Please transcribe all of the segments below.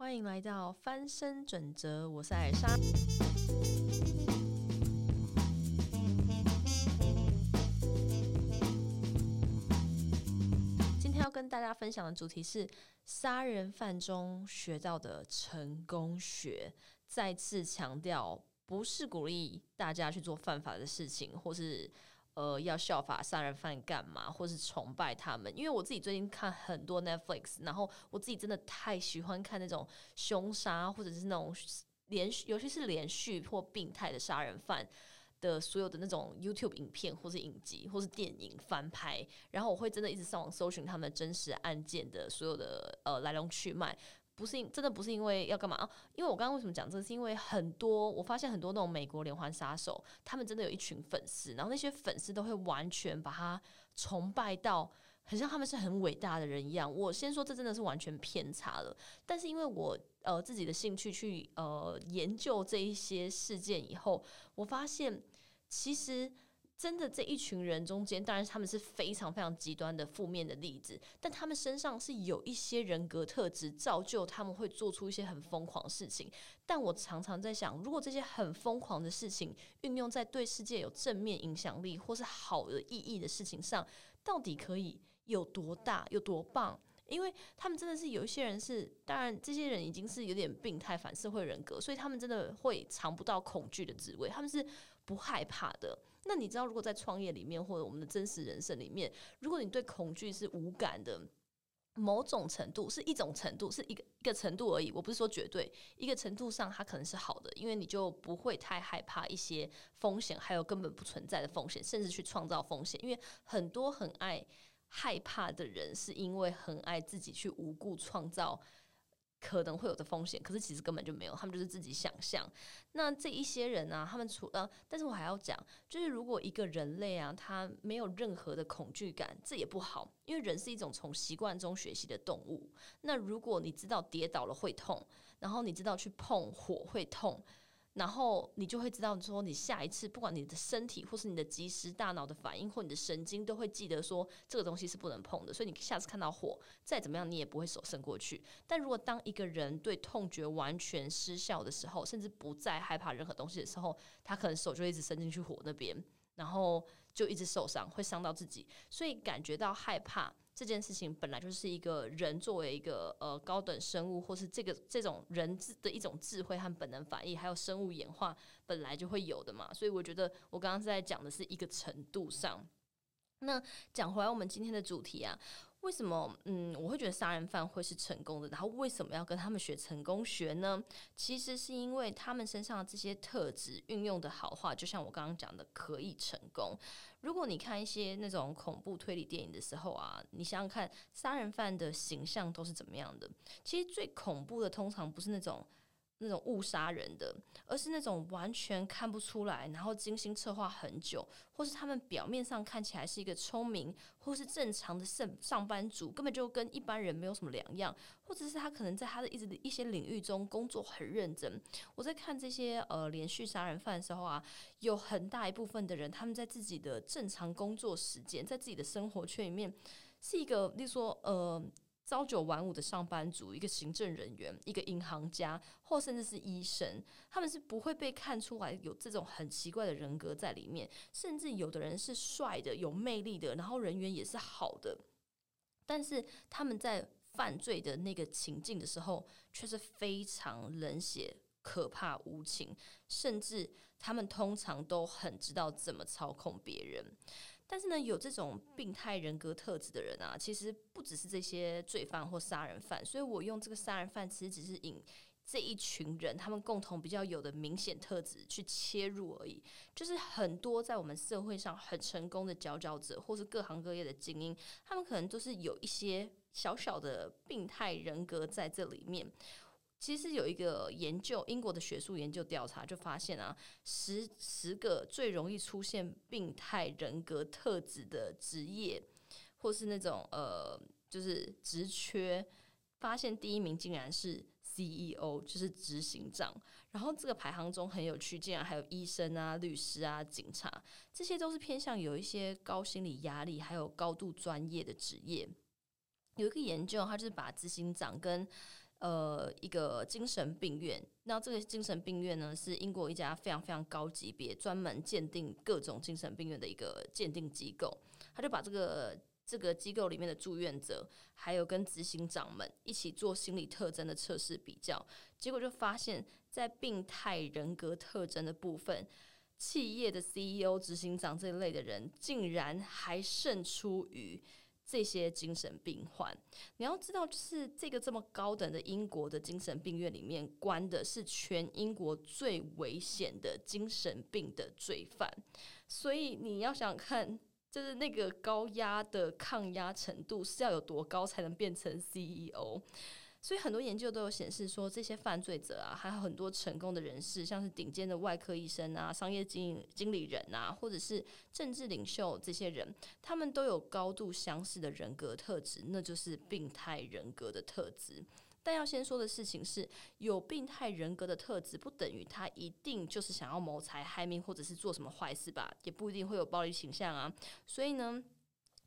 欢迎来到翻身准则，我是艾莎。今天要跟大家分享的主题是杀人犯中学到的成功学。再次强调，不是鼓励大家去做犯法的事情，或是呃要效法杀人犯干嘛，或是崇拜他们。因为我自己最近看很多 Netflix，然后我自己真的太喜欢看那种凶杀，或者是那种连续，尤其是连续或病态的杀人犯。的所有的那种 YouTube 影片，或是影集，或是电影翻拍，然后我会真的一直上网搜寻他们真实案件的所有的呃来龙去脉。不是真的不是因为要干嘛？因为我刚刚为什么讲这？是因为很多我发现很多那种美国连环杀手，他们真的有一群粉丝，然后那些粉丝都会完全把他崇拜到，很像他们是很伟大的人一样。我先说这真的是完全偏差了，但是因为我呃自己的兴趣去呃研究这一些事件以后，我发现其实。真的这一群人中间，当然他们是非常非常极端的负面的例子，但他们身上是有一些人格特质，造就他们会做出一些很疯狂的事情。但我常常在想，如果这些很疯狂的事情运用在对世界有正面影响力或是好的意义的事情上，到底可以有多大、有多棒？因为他们真的是有一些人是，当然这些人已经是有点病态反社会人格，所以他们真的会尝不到恐惧的滋味，他们是不害怕的。那你知道，如果在创业里面或者我们的真实人生里面，如果你对恐惧是无感的，某种程度是一种程度，是一个一个程度而已。我不是说绝对，一个程度上它可能是好的，因为你就不会太害怕一些风险，还有根本不存在的风险，甚至去创造风险，因为很多很爱。害怕的人是因为很爱自己去无故创造可能会有的风险，可是其实根本就没有，他们就是自己想象。那这一些人呢，他们除了，但是我还要讲，就是如果一个人类啊，他没有任何的恐惧感，这也不好，因为人是一种从习惯中学习的动物。那如果你知道跌倒了会痛，然后你知道去碰火会痛。然后你就会知道，说你下一次，不管你的身体或是你的即时大脑的反应或你的神经，都会记得说这个东西是不能碰的。所以你下次看到火，再怎么样你也不会手伸过去。但如果当一个人对痛觉完全失效的时候，甚至不再害怕任何东西的时候，他可能手就一直伸进去火那边。然后就一直受伤，会伤到自己，所以感觉到害怕这件事情本来就是一个人作为一个呃高等生物，或是这个这种人智的一种智慧和本能反应，还有生物演化本来就会有的嘛。所以我觉得我刚刚在讲的是一个程度上。那讲回来，我们今天的主题啊。为什么嗯，我会觉得杀人犯会是成功的？然后为什么要跟他们学成功学呢？其实是因为他们身上的这些特质运用的好话，就像我刚刚讲的，可以成功。如果你看一些那种恐怖推理电影的时候啊，你想想看，杀人犯的形象都是怎么样的？其实最恐怖的，通常不是那种。那种误杀人的，而是那种完全看不出来，然后精心策划很久，或是他们表面上看起来是一个聪明或是正常的上上班族，根本就跟一般人没有什么两样，或者是他可能在他的一直的一些领域中工作很认真。我在看这些呃连续杀人犯的时候啊，有很大一部分的人，他们在自己的正常工作时间，在自己的生活圈里面，是一个，例如说呃。朝九晚五的上班族，一个行政人员，一个银行家，或甚至是医生，他们是不会被看出来有这种很奇怪的人格在里面。甚至有的人是帅的、有魅力的，然后人缘也是好的，但是他们在犯罪的那个情境的时候，却是非常冷血、可怕、无情，甚至他们通常都很知道怎么操控别人。但是呢，有这种病态人格特质的人啊，其实不只是这些罪犯或杀人犯。所以我用这个杀人犯，其实只是引这一群人他们共同比较有的明显特质去切入而已。就是很多在我们社会上很成功的佼佼者，或是各行各业的精英，他们可能都是有一些小小的病态人格在这里面。其实有一个研究，英国的学术研究调查就发现啊，十十个最容易出现病态人格特质的职业，或是那种呃，就是职缺，发现第一名竟然是 CEO，就是执行长。然后这个排行中很有趣，竟然还有医生啊、律师啊、警察，这些都是偏向有一些高心理压力，还有高度专业的职业。有一个研究，他就是把执行长跟呃一个精神病院。那这个精神病院呢，是英国一家非常非常高级别、专门鉴定各种精神病院的一个鉴定机构。他就把这个这个机构里面的住院者，还有跟执行长们一起做心理特征的测试比较，结果就发现，在病态人格特征的部分。企业的 CEO、执行长这一类的人，竟然还胜出于这些精神病患。你要知道，就是这个这么高等的英国的精神病院里面，关的是全英国最危险的精神病的罪犯。所以你要想看，就是那个高压的抗压程度是要有多高，才能变成 CEO。所以很多研究都有显示说，这些犯罪者啊，还有很多成功的人士，像是顶尖的外科医生啊、商业经经理人啊，或者是政治领袖这些人，他们都有高度相似的人格特质，那就是病态人格的特质。但要先说的事情是，有病态人格的特质，不等于他一定就是想要谋财害命，或者是做什么坏事吧，也不一定会有暴力倾向啊。所以呢。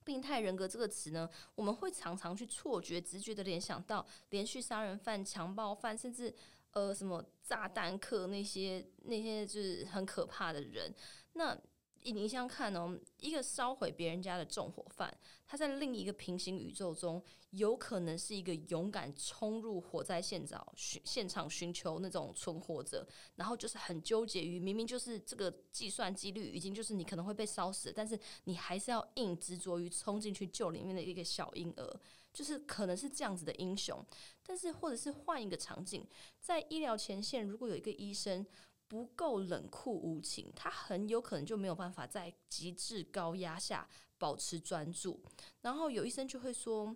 病态人格这个词呢，我们会常常去错觉、直觉的联想到连续杀人犯、强暴犯，甚至呃什么炸弹客那些那些就是很可怕的人。那你想看哦，一个烧毁别人家的纵火犯，他在另一个平行宇宙中，有可能是一个勇敢冲入火灾现场寻现场寻求那种存活者，然后就是很纠结于明明就是这个计算几率已经就是你可能会被烧死，但是你还是要硬执着于冲进去救里面的一个小婴儿，就是可能是这样子的英雄。但是或者是换一个场景，在医疗前线，如果有一个医生。不够冷酷无情，他很有可能就没有办法在极致高压下保持专注。然后有医生就会说：“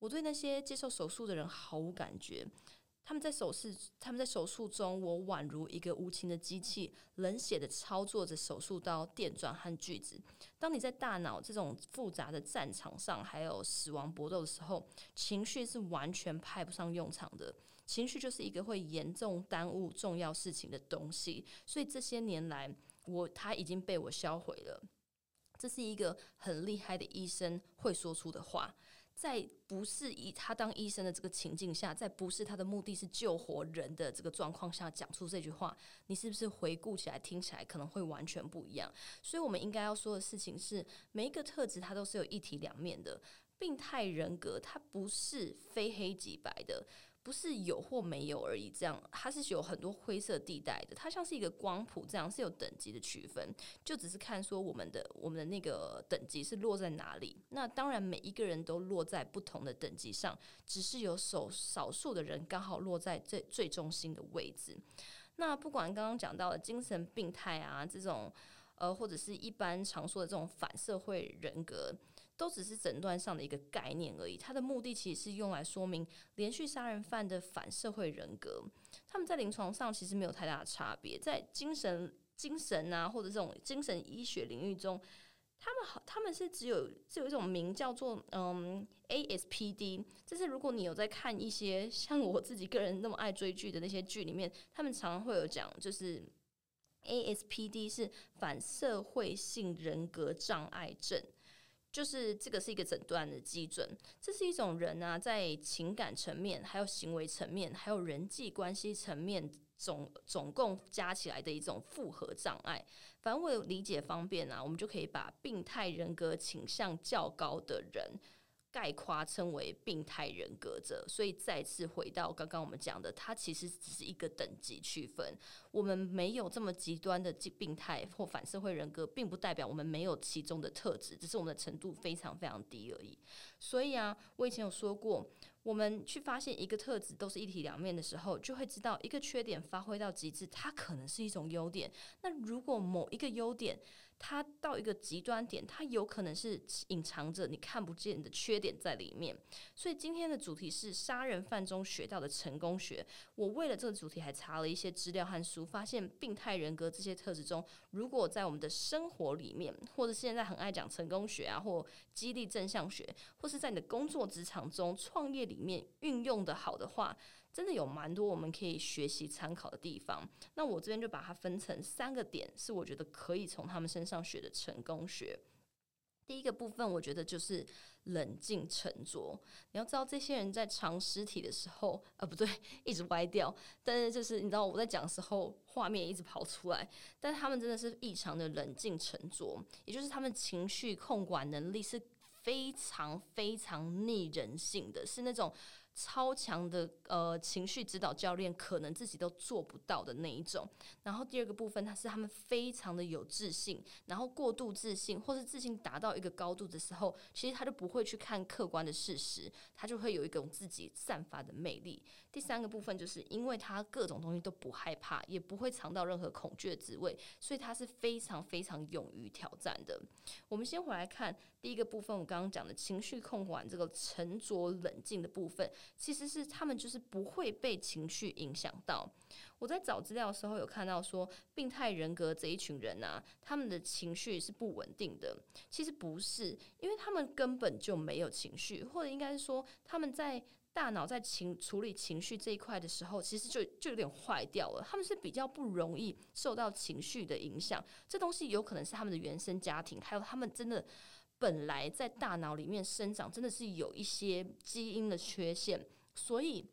我对那些接受手术的人毫无感觉。他们在手术，他们在手术中，我宛如一个无情的机器，冷血的操作着手术刀、电钻和锯子。当你在大脑这种复杂的战场上，还有死亡搏斗的时候，情绪是完全派不上用场的。”情绪就是一个会严重耽误重要事情的东西，所以这些年来，我他已经被我销毁了。这是一个很厉害的医生会说出的话，在不是以他当医生的这个情境下，在不是他的目的是救活人的这个状况下讲出这句话，你是不是回顾起来听起来可能会完全不一样？所以我们应该要说的事情是，每一个特质它都是有一体两面的。病态人格它不是非黑即白的。不是有或没有而已，这样它是有很多灰色地带的。它像是一个光谱，这样是有等级的区分，就只是看说我们的我们的那个等级是落在哪里。那当然每一个人都落在不同的等级上，只是有少少数的人刚好落在最最中心的位置。那不管刚刚讲到的精神病态啊，这种呃或者是一般常说的这种反社会人格。都只是诊断上的一个概念而已，它的目的其实是用来说明连续杀人犯的反社会人格。他们在临床上其实没有太大的差别，在精神、精神啊或者这种精神医学领域中，他们好，他们是只有只有一种名叫做嗯 ASPD。就是如果你有在看一些像我自己个人那么爱追剧的那些剧里面，他们常常会有讲，就是 ASPD 是反社会性人格障碍症。就是这个是一个诊断的基准，这是一种人啊，在情感层面、还有行为层面、还有人际关系层面总总共加起来的一种复合障碍。反正为理解方便啊，我们就可以把病态人格倾向较高的人。概括称为病态人格者，所以再次回到刚刚我们讲的，它其实只是一个等级区分。我们没有这么极端的病态或反社会人格，并不代表我们没有其中的特质，只是我们的程度非常非常低而已。所以啊，我以前有说过，我们去发现一个特质都是一体两面的时候，就会知道一个缺点发挥到极致，它可能是一种优点。那如果某一个优点，它到一个极端点，它有可能是隐藏着你看不见的缺点在里面。所以今天的主题是杀人犯中学到的成功学。我为了这个主题还查了一些资料和书，发现病态人格这些特质中，如果在我们的生活里面，或者现在很爱讲成功学啊，或激励正向学，或是在你的工作职场中、创业里面运用的好的话。真的有蛮多我们可以学习参考的地方。那我这边就把它分成三个点，是我觉得可以从他们身上学的成功学。第一个部分，我觉得就是冷静沉着。你要知道，这些人在藏尸体的时候，啊，不对，一直歪掉。但是就是你知道我在讲的时候，画面一直跑出来。但他们真的是异常的冷静沉着，也就是他们情绪控管能力是非常非常逆人性的，是那种。超强的呃情绪指导教练，可能自己都做不到的那一种。然后第二个部分，他是他们非常的有自信，然后过度自信，或是自信达到一个高度的时候，其实他就不会去看客观的事实，他就会有一种自己散发的魅力。第三个部分，就是因为他各种东西都不害怕，也不会尝到任何恐惧的滋味，所以他是非常非常勇于挑战的。我们先回来看第一个部分，我刚刚讲的情绪控管这个沉着冷静的部分。其实是他们就是不会被情绪影响到。我在找资料的时候有看到说，病态人格这一群人啊，他们的情绪是不稳定的。其实不是，因为他们根本就没有情绪，或者应该是说他们在大脑在情处理情绪这一块的时候，其实就就有点坏掉了。他们是比较不容易受到情绪的影响。这东西有可能是他们的原生家庭，还有他们真的。本来在大脑里面生长，真的是有一些基因的缺陷，所以。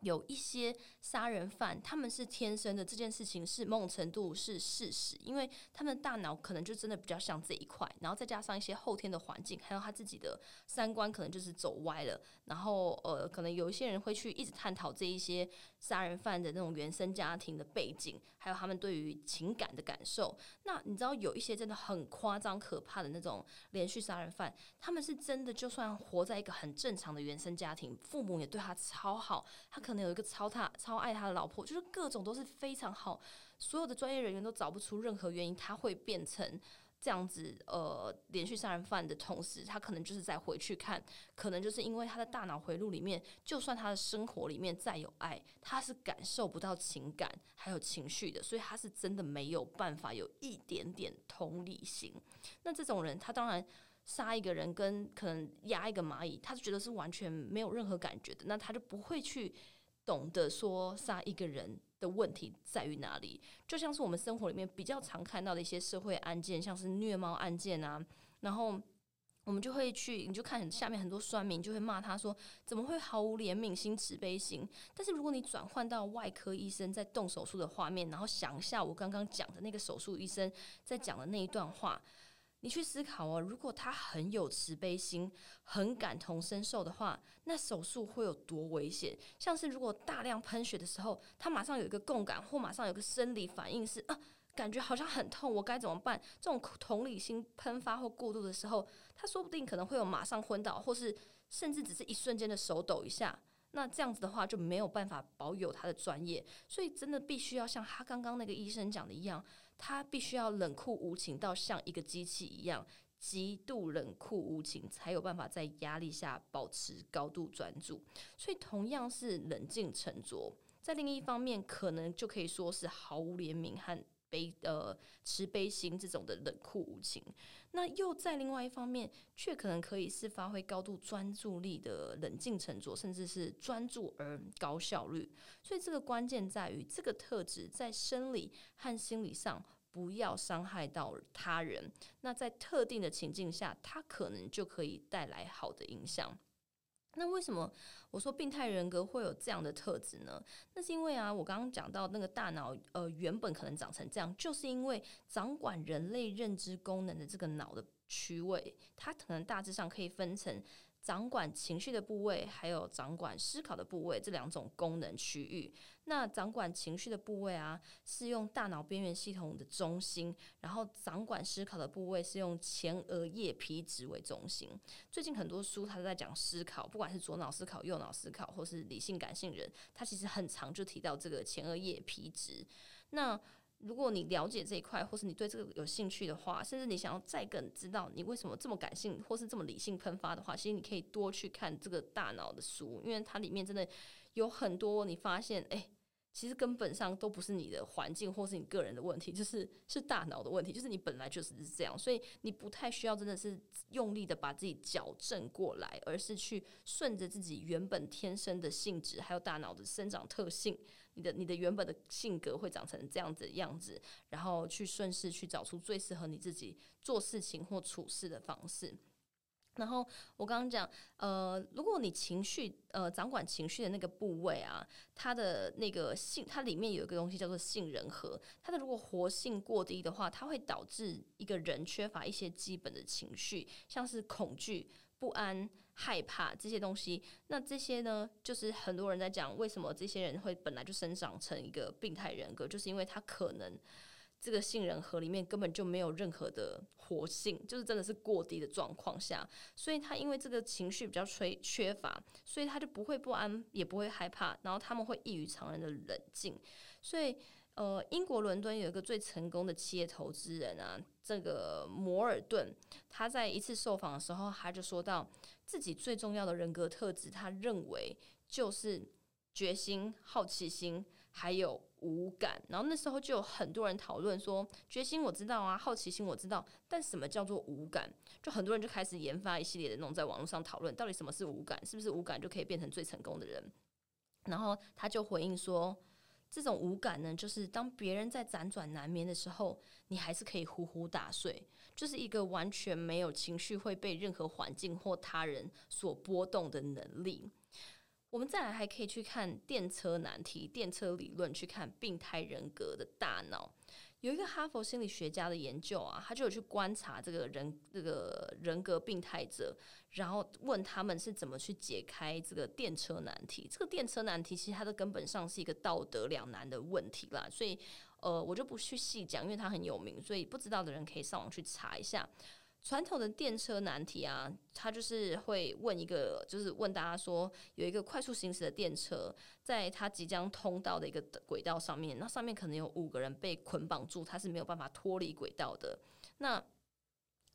有一些杀人犯，他们是天生的，这件事情是某种程度是事实，因为他们的大脑可能就真的比较像这一块，然后再加上一些后天的环境，还有他自己的三观可能就是走歪了，然后呃，可能有一些人会去一直探讨这一些杀人犯的那种原生家庭的背景，还有他们对于情感的感受。那你知道有一些真的很夸张可怕的那种连续杀人犯，他们是真的就算活在一个很正常的原生家庭，父母也对他超好，他。可能有一个超大超爱他的老婆，就是各种都是非常好，所有的专业人员都找不出任何原因他会变成这样子。呃，连续杀人犯的同时，他可能就是在回去看，可能就是因为他的大脑回路里面，就算他的生活里面再有爱，他是感受不到情感还有情绪的，所以他是真的没有办法有一点点同理心。那这种人，他当然。杀一个人跟可能压一个蚂蚁，他就觉得是完全没有任何感觉的，那他就不会去懂得说杀一个人的问题在于哪里。就像是我们生活里面比较常看到的一些社会案件，像是虐猫案件啊，然后我们就会去，你就看下面很多酸民就会骂他说，怎么会毫无怜悯心、慈悲心？但是如果你转换到外科医生在动手术的画面，然后想一下我刚刚讲的那个手术医生在讲的那一段话。你去思考哦，如果他很有慈悲心、很感同身受的话，那手术会有多危险？像是如果大量喷血的时候，他马上有一个共感，或马上有个生理反应是啊，感觉好像很痛，我该怎么办？这种同理心喷发或过度的时候，他说不定可能会有马上昏倒，或是甚至只是一瞬间的手抖一下。那这样子的话就没有办法保有他的专业，所以真的必须要像他刚刚那个医生讲的一样。他必须要冷酷无情到像一个机器一样，极度冷酷无情，才有办法在压力下保持高度专注。所以，同样是冷静沉着，在另一方面，可能就可以说是毫无怜悯和。悲呃慈悲心这种的冷酷无情，那又在另外一方面，却可能可以是发挥高度专注力的冷静沉着，甚至是专注而高效率。所以这个关键在于，这个特质在生理和心理上不要伤害到他人。那在特定的情境下，它可能就可以带来好的影响。那为什么我说病态人格会有这样的特质呢？那是因为啊，我刚刚讲到那个大脑，呃，原本可能长成这样，就是因为掌管人类认知功能的这个脑的区位，它可能大致上可以分成。掌管情绪的部位，还有掌管思考的部位，这两种功能区域。那掌管情绪的部位啊，是用大脑边缘系统的中心；然后掌管思考的部位是用前额叶皮质为中心。最近很多书它都在讲思考，不管是左脑思考、右脑思考，或是理性感性人，它其实很常就提到这个前额叶皮质。那如果你了解这一块，或是你对这个有兴趣的话，甚至你想要再更知道你为什么这么感性，或是这么理性喷发的话，其实你可以多去看这个大脑的书，因为它里面真的有很多你发现，哎，其实根本上都不是你的环境或是你个人的问题，就是是大脑的问题，就是你本来就是这样，所以你不太需要真的是用力的把自己矫正过来，而是去顺着自己原本天生的性质，还有大脑的生长特性，你的你的原本的性格会长成这样子的样子，然后去顺势去找出最适合你自己做事情或处事的方式。然后我刚刚讲，呃，如果你情绪，呃，掌管情绪的那个部位啊，它的那个性，它里面有一个东西叫做杏仁核，它的如果活性过低的话，它会导致一个人缺乏一些基本的情绪，像是恐惧、不安、害怕这些东西。那这些呢，就是很多人在讲，为什么这些人会本来就生长成一个病态人格，就是因为他可能。这个杏仁核里面根本就没有任何的活性，就是真的是过低的状况下，所以他因为这个情绪比较缺缺乏，所以他就不会不安，也不会害怕，然后他们会异于常人的冷静。所以，呃，英国伦敦有一个最成功的企业投资人啊，这个摩尔顿，他在一次受访的时候，他就说到自己最重要的人格特质，他认为就是决心、好奇心，还有。无感，然后那时候就有很多人讨论说，决心我知道啊，好奇心我知道，但什么叫做无感？就很多人就开始研发一系列的那种，在网络上讨论，到底什么是无感？是不是无感就可以变成最成功的人？然后他就回应说，这种无感呢，就是当别人在辗转难眠的时候，你还是可以呼呼大睡，就是一个完全没有情绪会被任何环境或他人所波动的能力。我们再来还可以去看电车难题、电车理论，去看病态人格的大脑。有一个哈佛心理学家的研究啊，他就有去观察这个人这个人格病态者，然后问他们是怎么去解开这个电车难题。这个电车难题其实它的根本上是一个道德两难的问题啦，所以呃我就不去细讲，因为它很有名，所以不知道的人可以上网去查一下。传统的电车难题啊，他就是会问一个，就是问大家说，有一个快速行驶的电车，在它即将通道的一个轨道上面，那上面可能有五个人被捆绑住，他是没有办法脱离轨道的。那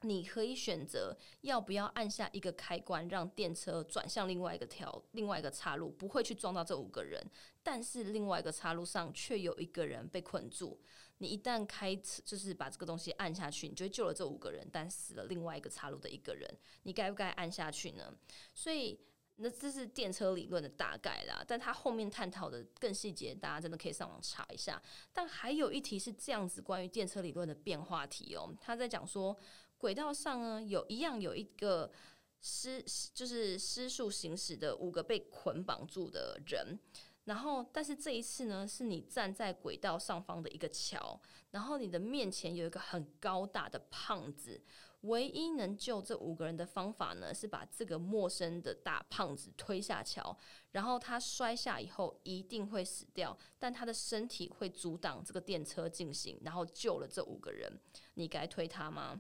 你可以选择要不要按下一个开关，让电车转向另外一个条、另外一个岔路，不会去撞到这五个人，但是另外一个岔路上却有一个人被困住。你一旦开车，就是把这个东西按下去，你就会救了这五个人，但死了另外一个岔路的一个人。你该不该按下去呢？所以，那这是电车理论的大概啦。但它后面探讨的更细节，大家真的可以上网查一下。但还有一题是这样子，关于电车理论的变化题哦。他在讲说，轨道上呢，有一样有一个失，就是失速行驶的五个被捆绑住的人。然后，但是这一次呢，是你站在轨道上方的一个桥，然后你的面前有一个很高大的胖子。唯一能救这五个人的方法呢，是把这个陌生的大胖子推下桥，然后他摔下以后一定会死掉，但他的身体会阻挡这个电车进行，然后救了这五个人。你该推他吗？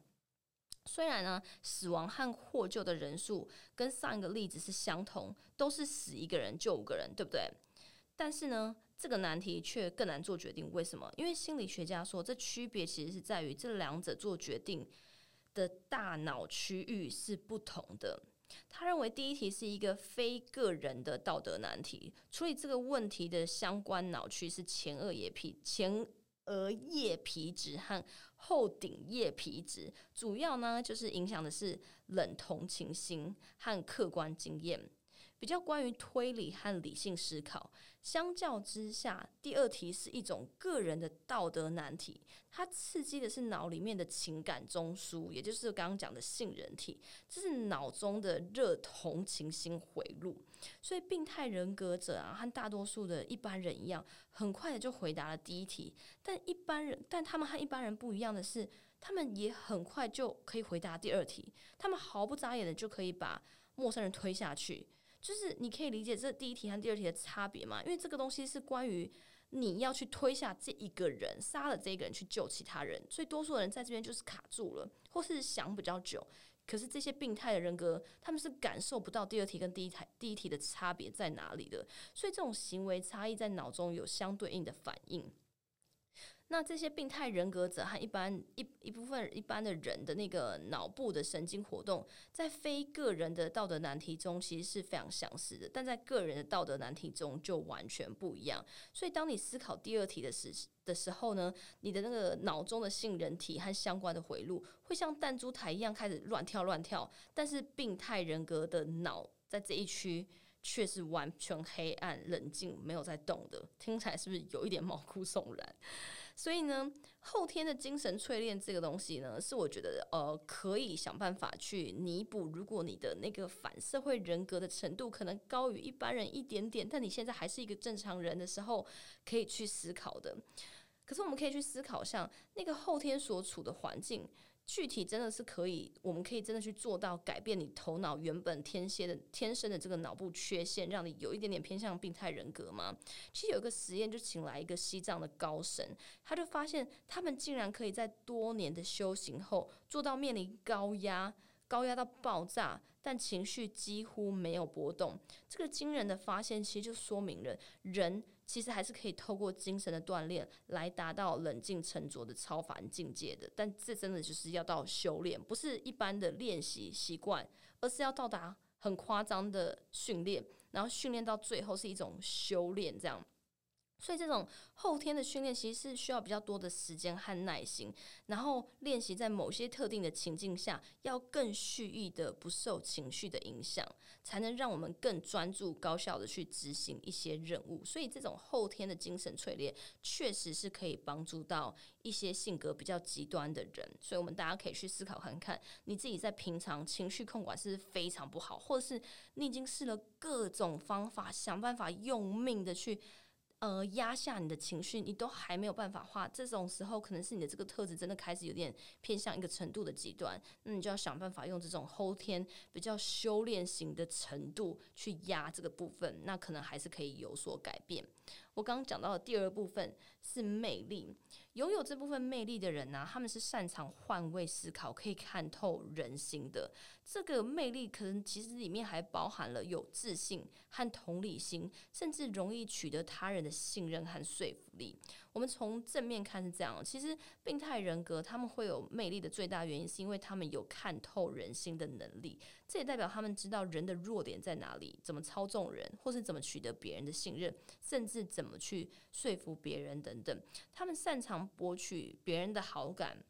虽然呢，死亡和获救的人数跟上一个例子是相同，都是死一个人救五个人，对不对？但是呢，这个难题却更难做决定。为什么？因为心理学家说，这区别其实是在于这两者做决定的大脑区域是不同的。他认为第一题是一个非个人的道德难题，处理这个问题的相关脑区是前额叶皮、前额叶皮质和后顶叶皮质，主要呢就是影响的是冷同情心和客观经验。比较关于推理和理性思考，相较之下，第二题是一种个人的道德难题，它刺激的是脑里面的情感中枢，也就是刚刚讲的杏仁体，这是脑中的热同情心回路。所以，病态人格者啊，和大多数的一般人一样，很快的就回答了第一题。但一般人，但他们和一般人不一样的是，他们也很快就可以回答第二题，他们毫不眨眼的就可以把陌生人推下去。就是你可以理解这第一题和第二题的差别嘛？因为这个东西是关于你要去推下这一个人，杀了这一个人去救其他人，所以多数人在这边就是卡住了，或是想比较久。可是这些病态的人格，他们是感受不到第二题跟第一题第一题的差别在哪里的，所以这种行为差异在脑中有相对应的反应。那这些病态人格者和一般一一部分一般的人的那个脑部的神经活动，在非个人的道德难题中其实是非常相似的，但在个人的道德难题中就完全不一样。所以，当你思考第二题的时的时候呢，你的那个脑中的杏仁体和相关的回路会像弹珠台一样开始乱跳乱跳，但是病态人格的脑在这一区却是完全黑暗冷静，没有在动的。听起来是不是有一点毛骨悚然？所以呢，后天的精神淬炼这个东西呢，是我觉得呃可以想办法去弥补。如果你的那个反社会人格的程度可能高于一般人一点点，但你现在还是一个正常人的时候，可以去思考的。可是我们可以去思考，像那个后天所处的环境。具体真的是可以，我们可以真的去做到改变你头脑原本天蝎的天生的这个脑部缺陷，让你有一点点偏向病态人格吗？其实有一个实验，就请来一个西藏的高神，他就发现他们竟然可以在多年的修行后做到面临高压，高压到爆炸，但情绪几乎没有波动。这个惊人的发现，其实就说明了人。其实还是可以透过精神的锻炼来达到冷静沉着的超凡境界的，但这真的就是要到修炼，不是一般的练习习惯，而是要到达很夸张的训练，然后训练到最后是一种修炼，这样。所以这种后天的训练其实是需要比较多的时间和耐心，然后练习在某些特定的情境下，要更蓄意的不受情绪的影响，才能让我们更专注、高效的去执行一些任务。所以这种后天的精神淬炼，确实是可以帮助到一些性格比较极端的人。所以我们大家可以去思考看看，你自己在平常情绪控管是非常不好，或者是你已经试了各种方法，想办法用命的去。呃，压下你的情绪，你都还没有办法画。这种时候，可能是你的这个特质真的开始有点偏向一个程度的极端，那你就要想办法用这种后天比较修炼型的程度去压这个部分，那可能还是可以有所改变。我刚刚讲到的第二部分是魅力，拥有这部分魅力的人呢，他们是擅长换位思考，可以看透人心的。这个魅力可能其实里面还包含了有自信和同理心，甚至容易取得他人的信任和说服力。我们从正面看是这样，其实病态人格他们会有魅力的最大原因，是因为他们有看透人心的能力。这也代表他们知道人的弱点在哪里，怎么操纵人，或是怎么取得别人的信任，甚至怎么去说服别人的等等。他们擅长博取别人的好感。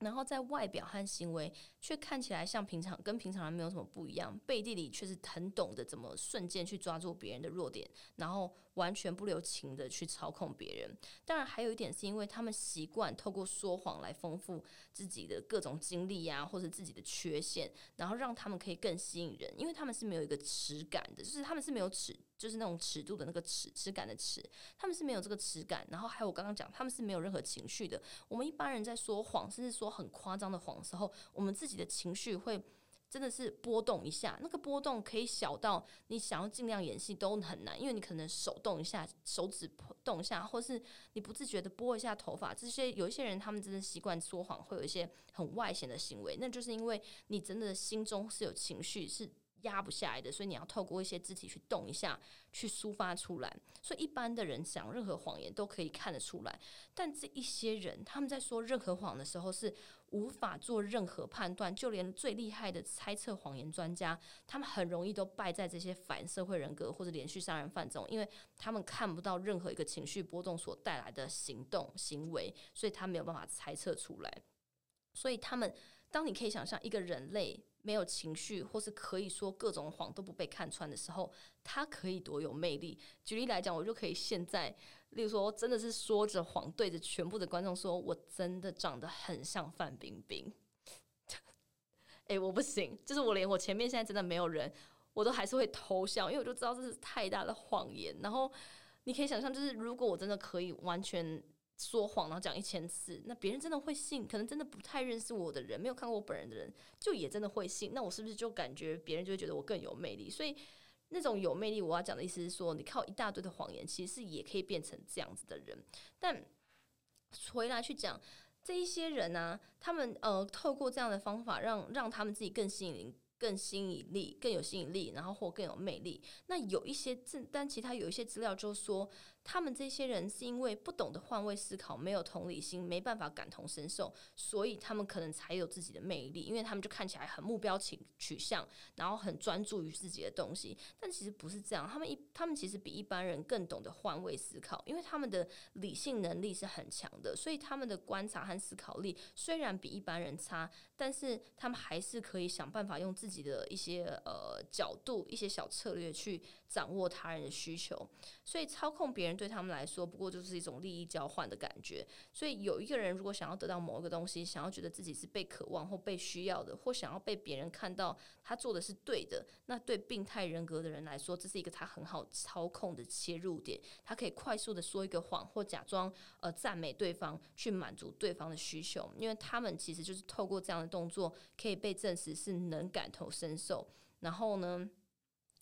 然后在外表和行为却看起来像平常，跟平常人没有什么不一样。背地里却是很懂得怎么瞬间去抓住别人的弱点，然后完全不留情的去操控别人。当然，还有一点是因为他们习惯透过说谎来丰富自己的各种经历呀，或者自己的缺陷，然后让他们可以更吸引人。因为他们是没有一个耻感的，就是他们是没有耻。就是那种尺度的那个尺，尺感的尺，他们是没有这个尺感。然后还有我刚刚讲，他们是没有任何情绪的。我们一般人在说谎，甚至说很夸张的谎的时候，我们自己的情绪会真的是波动一下。那个波动可以小到你想要尽量演戏都很难，因为你可能手动一下，手指动一下，或是你不自觉的拨一下头发。这些有一些人，他们真的习惯说谎，会有一些很外显的行为。那就是因为你真的心中是有情绪，是。压不下来的，所以你要透过一些肢体去动一下，去抒发出来。所以一般的人讲任何谎言都可以看得出来，但这一些人他们在说任何谎的时候是无法做任何判断，就连最厉害的猜测谎言专家，他们很容易都败在这些反社会人格或者连续杀人犯中，因为他们看不到任何一个情绪波动所带来的行动行为，所以他没有办法猜测出来。所以他们，当你可以想象一个人类。没有情绪，或是可以说各种谎都不被看穿的时候，他可以多有魅力。举例来讲，我就可以现在，例如说，真的是说着谎，对着全部的观众说，我真的长得很像范冰冰。哎，我不行，就是我连我前面现在真的没有人，我都还是会偷笑，因为我就知道这是太大的谎言。然后你可以想象，就是如果我真的可以完全。说谎，然后讲一千次，那别人真的会信？可能真的不太认识我的人，没有看过我本人的人，就也真的会信。那我是不是就感觉别人就会觉得我更有魅力？所以那种有魅力，我要讲的意思是说，你靠一大堆的谎言，其实也可以变成这样子的人。但回来去讲这一些人呢，他们呃，透过这样的方法，让让他们自己更吸引、更吸引力、更有吸引力，然后或更有魅力。那有一些但其他有一些资料就说。他们这些人是因为不懂得换位思考，没有同理心，没办法感同身受，所以他们可能才有自己的魅力，因为他们就看起来很目标取取向，然后很专注于自己的东西。但其实不是这样，他们一他们其实比一般人更懂得换位思考，因为他们的理性能力是很强的，所以他们的观察和思考力虽然比一般人差，但是他们还是可以想办法用自己的一些呃角度、一些小策略去掌握他人的需求。所以操控别人对他们来说，不过就是一种利益交换的感觉。所以有一个人如果想要得到某一个东西，想要觉得自己是被渴望或被需要的，或想要被别人看到他做的是对的，那对病态人格的人来说，这是一个他很好操控的切入点。他可以快速的说一个谎，或假装呃赞美对方，去满足对方的需求，因为他们其实就是透过这样动作，可以被证实是能感同身受。然后呢？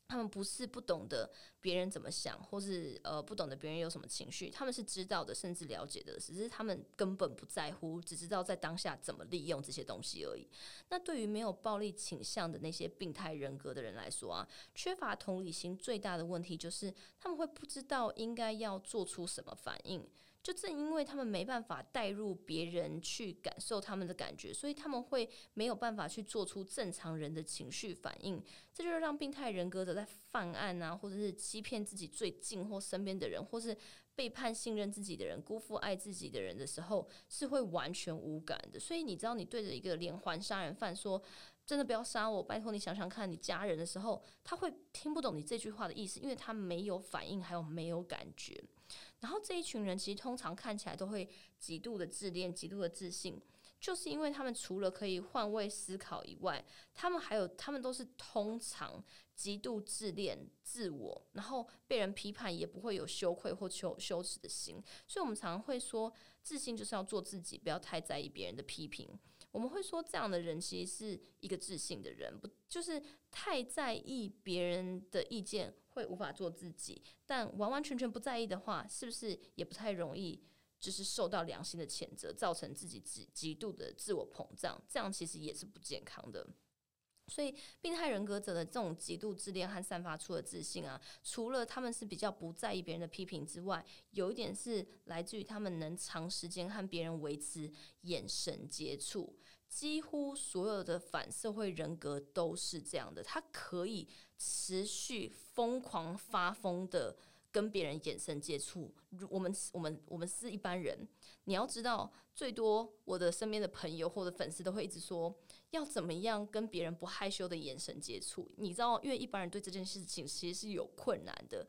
他们不是不懂得别人怎么想，或是呃不懂得别人有什么情绪，他们是知道的，甚至了解的，只是他们根本不在乎，只知道在当下怎么利用这些东西而已。那对于没有暴力倾向的那些病态人格的人来说啊，缺乏同理心最大的问题就是他们会不知道应该要做出什么反应。就正因为他们没办法带入别人去感受他们的感觉，所以他们会没有办法去做出正常人的情绪反应。这就是让病态人格者在犯案啊，或者是欺骗自己最近或身边的人，或是背叛信任自己的人、辜负爱自己的人的时候，是会完全无感的。所以你知道，你对着一个连环杀人犯说“真的不要杀我，拜托你想想看你家人”的时候，他会听不懂你这句话的意思，因为他没有反应，还有没有感觉。然后这一群人其实通常看起来都会极度的自恋、极度的自信，就是因为他们除了可以换位思考以外，他们还有他们都是通常极度自恋、自我，然后被人批判也不会有羞愧或羞羞耻的心。所以我们常常会说，自信就是要做自己，不要太在意别人的批评。我们会说，这样的人其实是一个自信的人，不就是太在意别人的意见。会无法做自己，但完完全全不在意的话，是不是也不太容易，就是受到良心的谴责，造成自己极极度的自我膨胀？这样其实也是不健康的。所以，病态人格者的这种极度自恋和散发出的自信啊，除了他们是比较不在意别人的批评之外，有一点是来自于他们能长时间和别人维持眼神接触。几乎所有的反社会人格都是这样的，他可以持续疯狂发疯的跟别人眼神接触。我们我们我们是一般人，你要知道，最多我的身边的朋友或者粉丝都会一直说，要怎么样跟别人不害羞的眼神接触。你知道，因为一般人对这件事情其实是有困难的，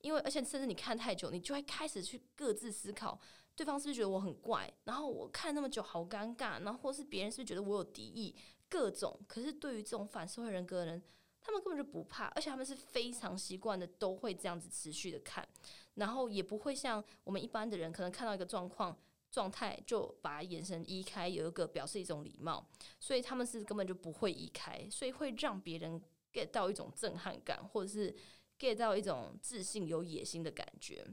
因为而且甚至你看太久，你就会开始去各自思考。对方是不是觉得我很怪？然后我看那么久，好尴尬。然后或是别人是不是觉得我有敌意？各种。可是对于这种反社会人格的人，他们根本就不怕，而且他们是非常习惯的，都会这样子持续的看，然后也不会像我们一般的人，可能看到一个状况状态就把眼神移开，有一个表示一种礼貌，所以他们是根本就不会移开，所以会让别人 get 到一种震撼感，或者是 get 到一种自信、有野心的感觉。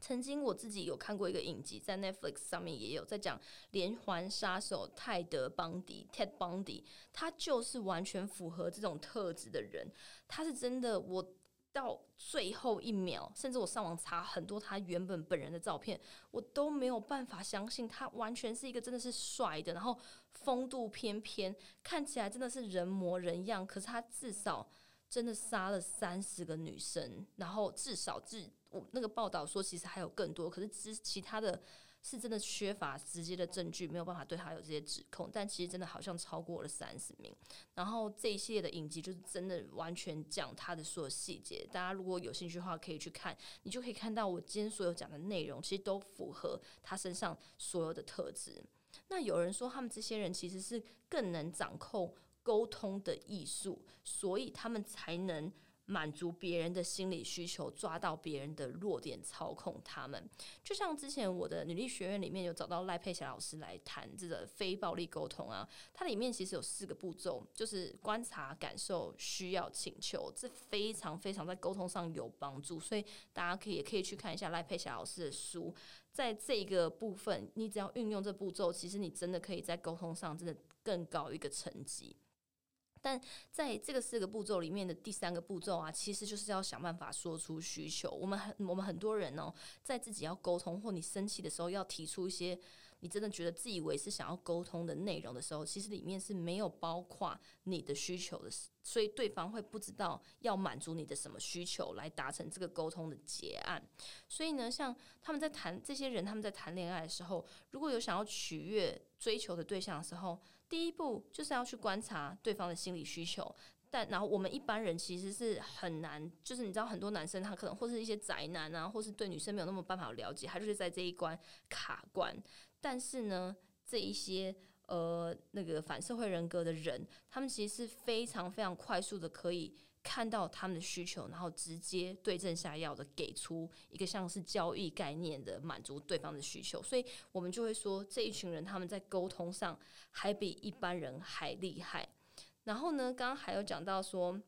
曾经我自己有看过一个影集，在 Netflix 上面也有在讲连环杀手泰德邦迪 Ted Bundy，他就是完全符合这种特质的人。他是真的，我到最后一秒，甚至我上网查很多他原本本人的照片，我都没有办法相信他完全是一个真的是帅的，然后风度翩翩，看起来真的是人模人样。可是他至少真的杀了三十个女生，然后至少至。那个报道说，其实还有更多，可是其其他的是真的缺乏直接的证据，没有办法对他有这些指控。但其实真的好像超过了三十名。然后这一系列的影集就是真的完全讲他的所有细节。大家如果有兴趣的话，可以去看，你就可以看到我今天所有讲的内容，其实都符合他身上所有的特质。那有人说，他们这些人其实是更能掌控沟通的艺术，所以他们才能。满足别人的心理需求，抓到别人的弱点，操控他们。就像之前我的女力学院里面有找到赖佩霞老师来谈这个非暴力沟通啊，它里面其实有四个步骤，就是观察、感受、需要、请求，这非常非常在沟通上有帮助。所以大家可以也可以去看一下赖佩霞老师的书，在这个部分，你只要运用这步骤，其实你真的可以在沟通上真的更高一个层级。但在这个四个步骤里面的第三个步骤啊，其实就是要想办法说出需求。我们很我们很多人哦，在自己要沟通或你生气的时候，要提出一些你真的觉得自以为是想要沟通的内容的时候，其实里面是没有包括你的需求的，所以对方会不知道要满足你的什么需求来达成这个沟通的结案。所以呢，像他们在谈这些人他们在谈恋爱的时候，如果有想要取悦追求的对象的时候。第一步就是要去观察对方的心理需求，但然后我们一般人其实是很难，就是你知道很多男生他可能或是一些宅男啊，或是对女生没有那么办法了解，他就是在这一关卡关。但是呢，这一些呃那个反社会人格的人，他们其实是非常非常快速的可以。看到他们的需求，然后直接对症下药的给出一个像是交易概念的满足对方的需求，所以我们就会说这一群人他们在沟通上还比一般人还厉害。然后呢，刚刚还有讲到说，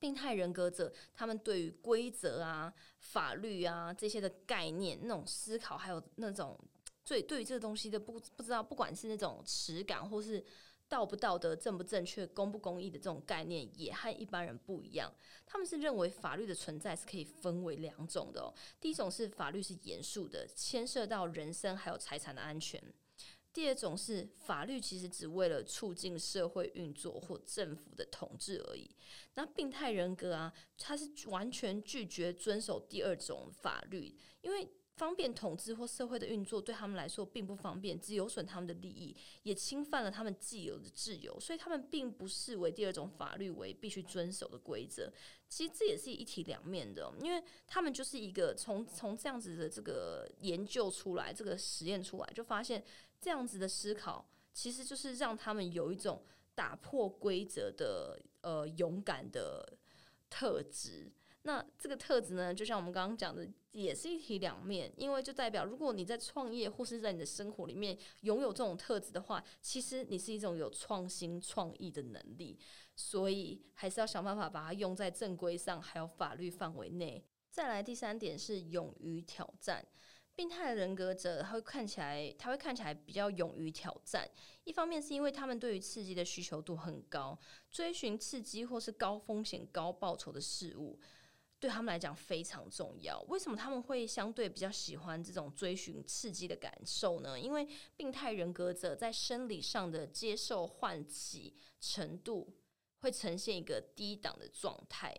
病态人格者他们对于规则啊、法律啊这些的概念那种思考，还有那种最对于这个东西的不不知道，不管是那种耻感或是。道不道德、正不正确、公不公义的这种概念也和一般人不一样。他们是认为法律的存在是可以分为两种的哦。第一种是法律是严肃的，牵涉到人身还有财产的安全；第二种是法律其实只为了促进社会运作或政府的统治而已。那病态人格啊，他是完全拒绝遵守第二种法律，因为。方便统治或社会的运作对他们来说并不方便，只有损他们的利益，也侵犯了他们既有的自由，所以他们并不视为第二种法律为必须遵守的规则。其实这也是一体两面的，因为他们就是一个从从这样子的这个研究出来，这个实验出来，就发现这样子的思考其实就是让他们有一种打破规则的呃勇敢的特质。那这个特质呢，就像我们刚刚讲的，也是一体两面，因为就代表，如果你在创业或是在你的生活里面拥有这种特质的话，其实你是一种有创新创意的能力，所以还是要想办法把它用在正规上，还有法律范围内。再来第三点是勇于挑战，病态人格者他会看起来，他会看起来比较勇于挑战，一方面是因为他们对于刺激的需求度很高，追寻刺激或是高风险高报酬的事物。对他们来讲非常重要。为什么他们会相对比较喜欢这种追寻刺激的感受呢？因为病态人格者在生理上的接受唤起程度会呈现一个低档的状态。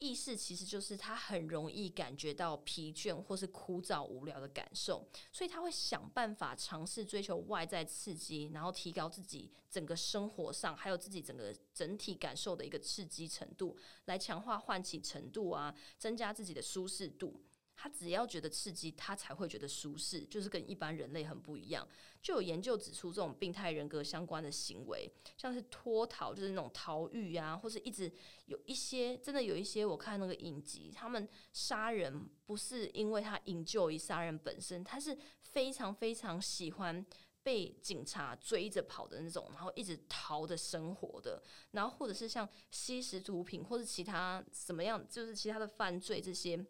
意识其实就是他很容易感觉到疲倦或是枯燥无聊的感受，所以他会想办法尝试追求外在刺激，然后提高自己整个生活上还有自己整个整体感受的一个刺激程度，来强化唤起程度啊，增加自己的舒适度。他只要觉得刺激，他才会觉得舒适，就是跟一般人类很不一样。就有研究指出，这种病态人格相关的行为，像是脱逃，就是那种逃狱啊，或是一直有一些真的有一些，我看那个影集，他们杀人不是因为他引咎于杀人本身，他是非常非常喜欢被警察追着跑的那种，然后一直逃的生活的，然后或者是像吸食毒品或者其他什么样，就是其他的犯罪这些。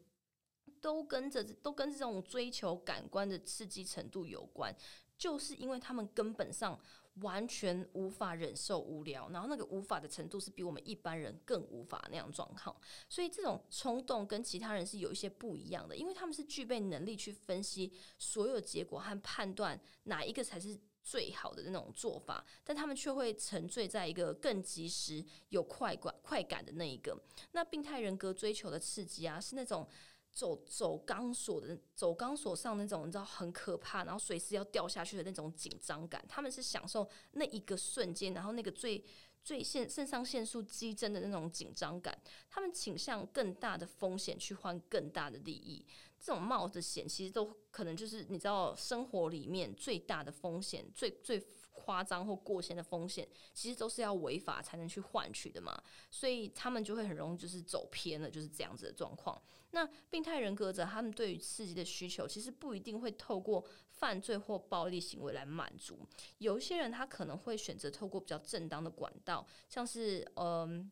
都跟着都跟这种追求感官的刺激程度有关，就是因为他们根本上完全无法忍受无聊，然后那个无法的程度是比我们一般人更无法那样状况，所以这种冲动跟其他人是有一些不一样的，因为他们是具备能力去分析所有结果和判断哪一个才是最好的那种做法，但他们却会沉醉在一个更及时有快感快感的那一个。那病态人格追求的刺激啊，是那种。走走钢索的，走钢索上那种，你知道很可怕，然后随时要掉下去的那种紧张感。他们是享受那一个瞬间，然后那个最最肾肾上腺素激增的那种紧张感。他们倾向更大的风险去换更大的利益。这种冒的险，其实都可能就是你知道，生活里面最大的风险，最最。夸张或过线的风险，其实都是要违法才能去换取的嘛，所以他们就会很容易就是走偏了，就是这样子的状况。那病态人格者，他们对于刺激的需求，其实不一定会透过犯罪或暴力行为来满足。有一些人，他可能会选择透过比较正当的管道，像是嗯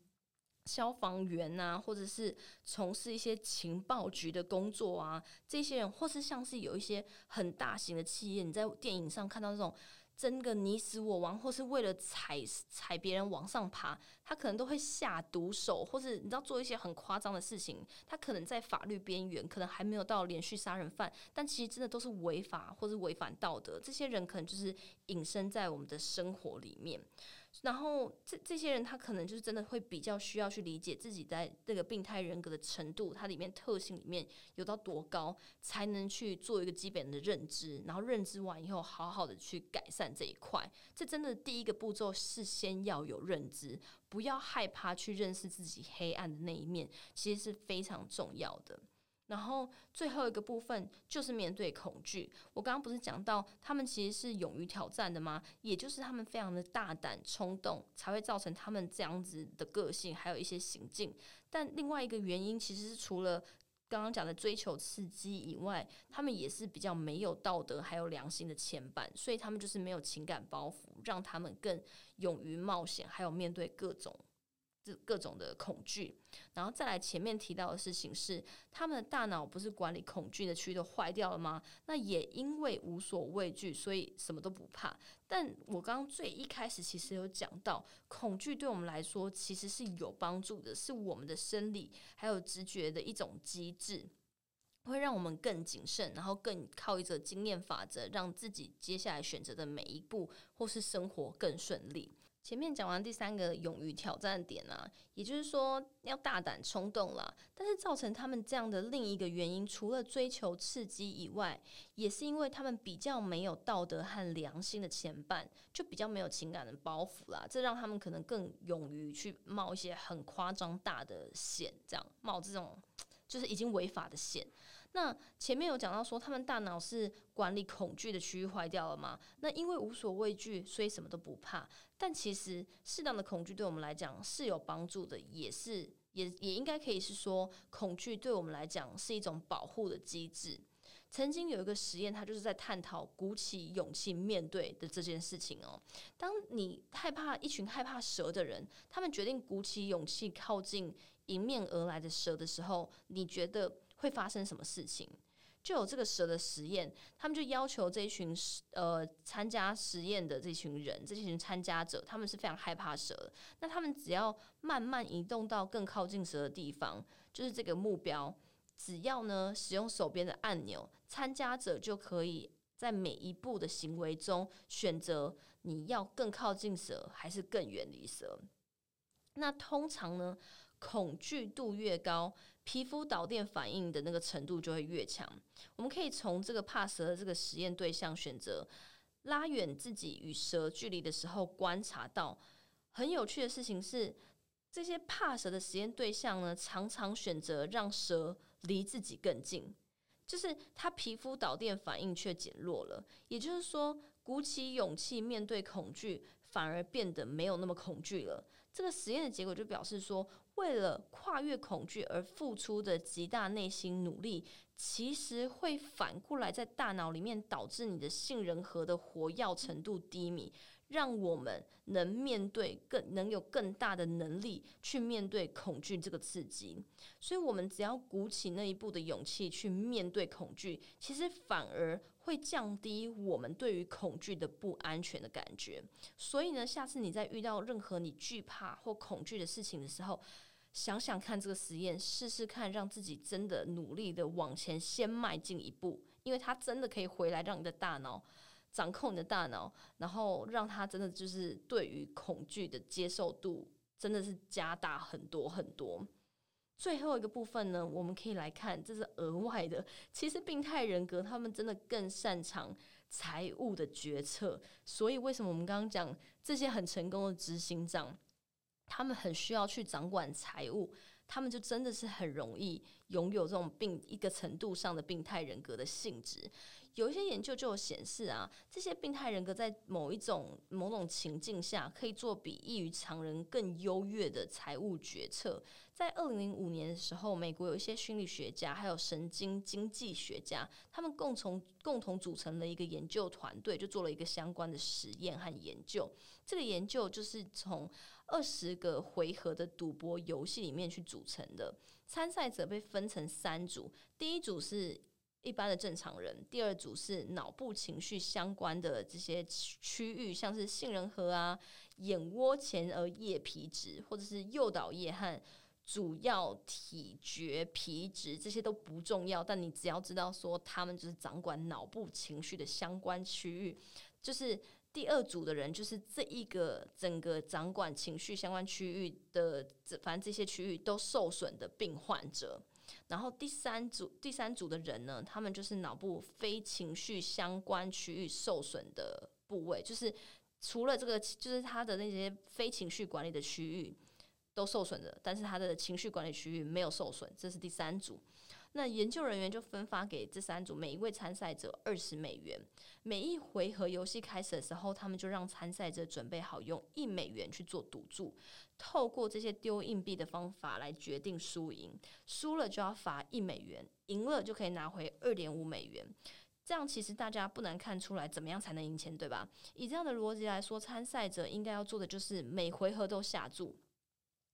消防员啊，或者是从事一些情报局的工作啊，这些人，或是像是有一些很大型的企业，你在电影上看到这种。争个你死我亡，或是为了踩踩别人往上爬，他可能都会下毒手，或是你知道做一些很夸张的事情。他可能在法律边缘，可能还没有到连续杀人犯，但其实真的都是违法或是违反道德。这些人可能就是隐身在我们的生活里面。然后，这这些人他可能就是真的会比较需要去理解自己在这个病态人格的程度，它里面特性里面有到多高，才能去做一个基本的认知。然后认知完以后，好好的去改善这一块。这真的第一个步骤是先要有认知，不要害怕去认识自己黑暗的那一面，其实是非常重要的。然后最后一个部分就是面对恐惧。我刚刚不是讲到他们其实是勇于挑战的吗？也就是他们非常的大胆冲动，才会造成他们这样子的个性，还有一些行径。但另外一个原因，其实是除了刚刚讲的追求刺激以外，他们也是比较没有道德还有良心的牵绊，所以他们就是没有情感包袱，让他们更勇于冒险，还有面对各种。各种的恐惧，然后再来前面提到的事情是，他们的大脑不是管理恐惧的区域都坏掉了吗？那也因为无所畏惧，所以什么都不怕。但我刚刚最一开始其实有讲到，恐惧对我们来说其实是有帮助的，是我们的生理还有直觉的一种机制，会让我们更谨慎，然后更靠一则经验法则，让自己接下来选择的每一步或是生活更顺利。前面讲完第三个勇于挑战点啊，也就是说要大胆冲动了。但是造成他们这样的另一个原因，除了追求刺激以外，也是因为他们比较没有道德和良心的牵绊，就比较没有情感的包袱啦。这让他们可能更勇于去冒一些很夸张大的险，这样冒这种就是已经违法的险。那前面有讲到说，他们大脑是管理恐惧的区域坏掉了吗？那因为无所畏惧，所以什么都不怕。但其实适当的恐惧对我们来讲是有帮助的，也是也也应该可以是说，恐惧对我们来讲是一种保护的机制。曾经有一个实验，它就是在探讨鼓起勇气面对的这件事情哦。当你害怕一群害怕蛇的人，他们决定鼓起勇气靠近迎面而来的蛇的时候，你觉得？会发生什么事情？就有这个蛇的实验，他们就要求这一群呃参加实验的这群人，这群参加者，他们是非常害怕蛇。那他们只要慢慢移动到更靠近蛇的地方，就是这个目标。只要呢使用手边的按钮，参加者就可以在每一步的行为中选择你要更靠近蛇还是更远离蛇。那通常呢，恐惧度越高。皮肤导电反应的那个程度就会越强。我们可以从这个怕蛇的这个实验对象选择拉远自己与蛇距离的时候，观察到很有趣的事情是，这些怕蛇的实验对象呢，常常选择让蛇离自己更近，就是他皮肤导电反应却减弱了。也就是说，鼓起勇气面对恐惧，反而变得没有那么恐惧了。这个实验的结果就表示说。为了跨越恐惧而付出的极大内心努力，其实会反过来在大脑里面导致你的杏仁核的活跃程度低迷，让我们能面对更能有更大的能力去面对恐惧这个刺激。所以，我们只要鼓起那一步的勇气去面对恐惧，其实反而会降低我们对于恐惧的不安全的感觉。所以呢，下次你在遇到任何你惧怕或恐惧的事情的时候，想想看这个实验，试试看，让自己真的努力的往前先迈进一步，因为它真的可以回来，让你的大脑掌控你的大脑，然后让它真的就是对于恐惧的接受度真的是加大很多很多。最后一个部分呢，我们可以来看，这是额外的。其实病态人格他们真的更擅长财务的决策，所以为什么我们刚刚讲这些很成功的执行长？他们很需要去掌管财务，他们就真的是很容易拥有这种病一个程度上的病态人格的性质。有一些研究就有显示啊，这些病态人格在某一种某种情境下，可以做比异于常人更优越的财务决策。在二零零五年的时候，美国有一些心理学家还有神经经济学家，他们共同共同组成了一个研究团队，就做了一个相关的实验和研究。这个研究就是从二十个回合的赌博游戏里面去组成的，参赛者被分成三组，第一组是。一般的正常人，第二组是脑部情绪相关的这些区域，像是杏仁核啊、眼窝前额叶皮质，或者是诱导叶和主要体觉皮质，这些都不重要。但你只要知道说，他们就是掌管脑部情绪的相关区域。就是第二组的人，就是这一个整个掌管情绪相关区域的，反正这些区域都受损的病患者。然后第三组第三组的人呢，他们就是脑部非情绪相关区域受损的部位，就是除了这个，就是他的那些非情绪管理的区域都受损的，但是他的情绪管理区域没有受损，这是第三组。那研究人员就分发给这三组每一位参赛者二十美元。每一回合游戏开始的时候，他们就让参赛者准备好用一美元去做赌注，透过这些丢硬币的方法来决定输赢。输了就要罚一美元，赢了就可以拿回二点五美元。这样其实大家不难看出来，怎么样才能赢钱，对吧？以这样的逻辑来说，参赛者应该要做的就是每回合都下注。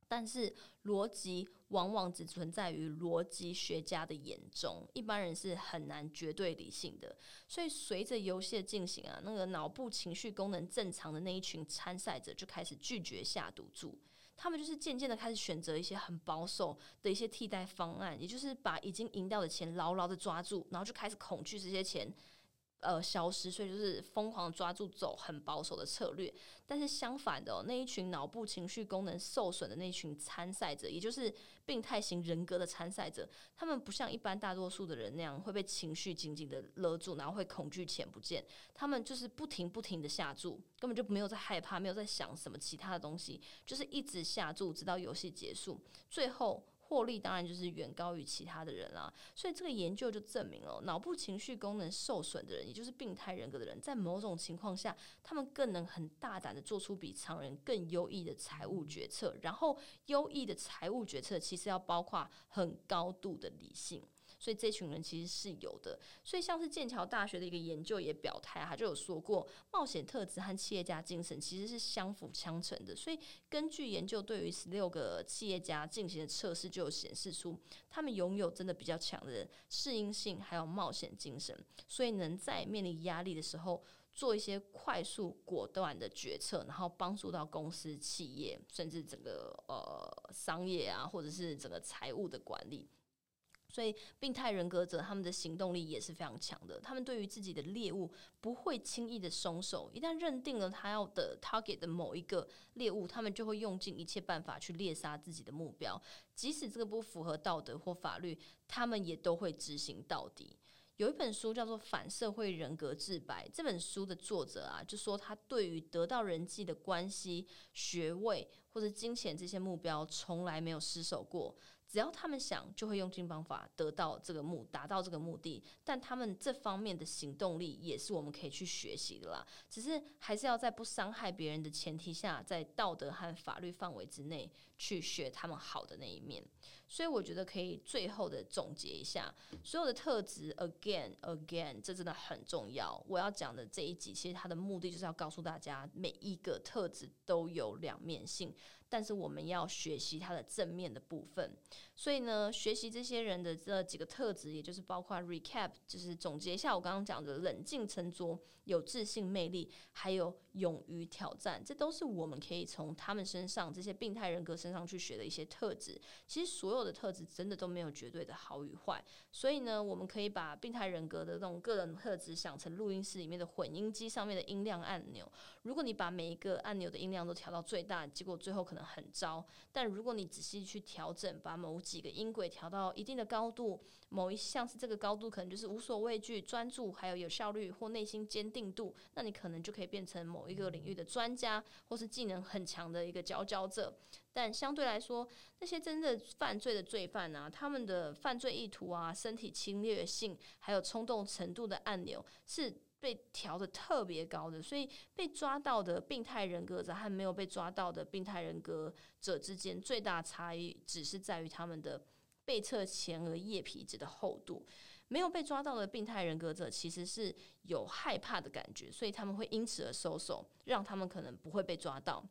但是逻辑往往只存在于逻辑学家的眼中，一般人是很难绝对理性的。所以随着游戏的进行啊，那个脑部情绪功能正常的那一群参赛者就开始拒绝下赌注，他们就是渐渐的开始选择一些很保守的一些替代方案，也就是把已经赢到的钱牢牢的抓住，然后就开始恐惧这些钱。呃，消失，所以就是疯狂抓住走很保守的策略。但是相反的，那一群脑部情绪功能受损的那群参赛者，也就是病态型人格的参赛者，他们不像一般大多数的人那样会被情绪紧紧的勒住，然后会恐惧钱不见。他们就是不停不停的下注，根本就没有在害怕，没有在想什么其他的东西，就是一直下注，直到游戏结束，最后。获利当然就是远高于其他的人啦，所以这个研究就证明了，脑部情绪功能受损的人，也就是病态人格的人，在某种情况下，他们更能很大胆的做出比常人更优异的财务决策。然后，优异的财务决策其实要包括很高度的理性。所以这群人其实是有的，所以像是剑桥大学的一个研究也表态，他就有说过，冒险特质和企业家精神其实是相辅相成的。所以根据研究，对于十六个企业家进行的测试，就显示出他们拥有真的比较强的适应性，还有冒险精神，所以能在面临压力的时候做一些快速果断的决策，然后帮助到公司、企业，甚至整个呃商业啊，或者是整个财务的管理。所以，病态人格者他们的行动力也是非常强的。他们对于自己的猎物不会轻易的松手，一旦认定了他要的 target 的某一个猎物，他们就会用尽一切办法去猎杀自己的目标，即使这个不符合道德或法律，他们也都会执行到底。有一本书叫做《反社会人格自白》，这本书的作者啊，就说他对于得到人际的关系、学位或者金钱这些目标，从来没有失手过。只要他们想，就会用尽方法得到这个目，达到这个目的。但他们这方面的行动力也是我们可以去学习的啦。只是还是要在不伤害别人的前提下，在道德和法律范围之内去学他们好的那一面。所以我觉得可以最后的总结一下，所有的特质，again again，这真的很重要。我要讲的这一集，其实它的目的就是要告诉大家，每一个特质都有两面性。但是我们要学习它的正面的部分，所以呢，学习这些人的这几个特质，也就是包括 recap，就是总结一下我刚刚讲的冷静沉着、有自信魅力，还有勇于挑战，这都是我们可以从他们身上这些病态人格身上去学的一些特质。其实所有有的特质真的都没有绝对的好与坏，所以呢，我们可以把病态人格的这种个人特质想成录音室里面的混音机上面的音量按钮。如果你把每一个按钮的音量都调到最大，结果最后可能。很糟，但如果你仔细去调整，把某几个音轨调到一定的高度，某一项是这个高度，可能就是无所畏惧、专注，还有有效率或内心坚定度，那你可能就可以变成某一个领域的专家，或是技能很强的一个佼佼者。但相对来说，那些真的犯罪的罪犯啊，他们的犯罪意图啊、身体侵略性，还有冲动程度的按钮是。被调的特别高的，所以被抓到的病态人格者和没有被抓到的病态人格者之间最大差异，只是在于他们的背侧前额叶皮质的厚度。没有被抓到的病态人格者其实是有害怕的感觉，所以他们会因此而收手，让他们可能不会被抓到。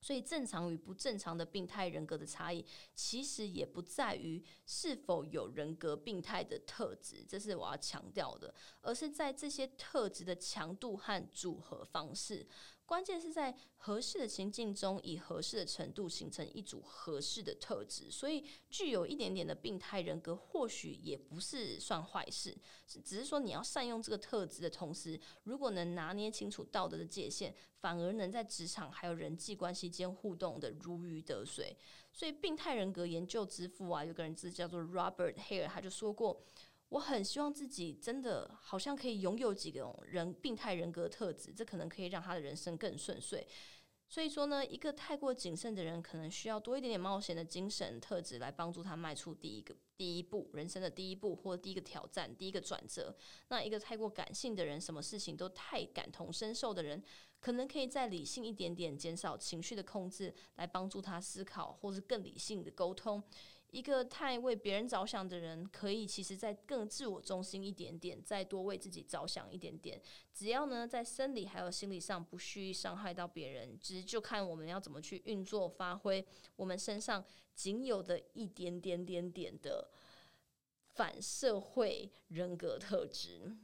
所以，正常与不正常的病态人格的差异，其实也不在于是否有人格病态的特质，这是我要强调的，而是在这些特质的强度和组合方式。关键是在合适的情境中，以合适的程度形成一组合适的特质。所以，具有一点点的病态人格，或许也不是算坏事，只是说你要善用这个特质的同时，如果能拿捏清楚道德的界限，反而能在职场还有人际关系间互动的如鱼得水。所以，病态人格研究之父啊，有个人字叫做 Robert Hare，他就说过。我很希望自己真的好像可以拥有几种人病态人格特质，这可能可以让他的人生更顺遂。所以说呢，一个太过谨慎的人，可能需要多一点点冒险的精神特质来帮助他迈出第一个第一步，人生的第一步或第一个挑战、第一个转折。那一个太过感性的人，什么事情都太感同身受的人，可能可以再理性一点点，减少情绪的控制，来帮助他思考，或是更理性的沟通。一个太为别人着想的人，可以其实再更自我中心一点点，再多为自己着想一点点。只要呢，在生理还有心理上不蓄意伤害到别人，其实就看我们要怎么去运作、发挥我们身上仅有的一点点点点的反社会人格特质。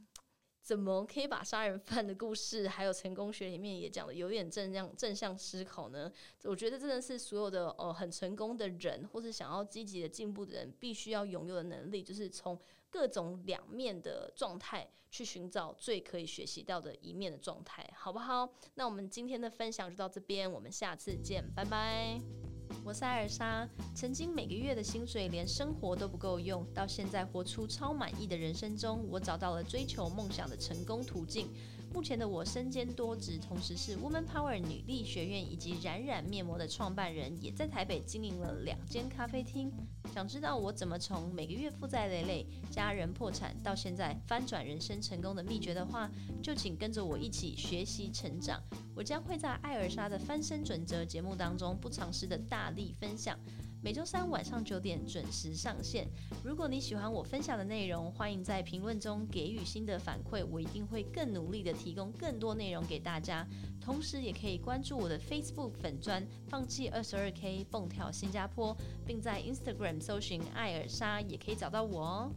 怎么可以把杀人犯的故事，还有成功学里面也讲的有点正向正向思考呢？我觉得真的是所有的呃很成功的人，或是想要积极的进步的人，必须要拥有的能力，就是从各种两面的状态去寻找最可以学习到的一面的状态，好不好？那我们今天的分享就到这边，我们下次见，拜拜。我是艾尔莎，曾经每个月的薪水连生活都不够用，到现在活出超满意的人生中，我找到了追求梦想的成功途径。目前的我身兼多职，同时是 Woman Power 女力学院以及冉冉面膜的创办人，也在台北经营了两间咖啡厅。想知道我怎么从每个月负债累累、家人破产，到现在翻转人生成功的秘诀的话，就请跟着我一起学习成长。我将会在艾尔莎的翻身准则节目当中不尝试的大力分享。每周三晚上九点准时上线。如果你喜欢我分享的内容，欢迎在评论中给予新的反馈，我一定会更努力的提供更多内容给大家。同时，也可以关注我的 Facebook 粉砖“放弃二十二 K 蹦跳新加坡”，并在 Instagram 搜寻艾尔莎，也可以找到我哦。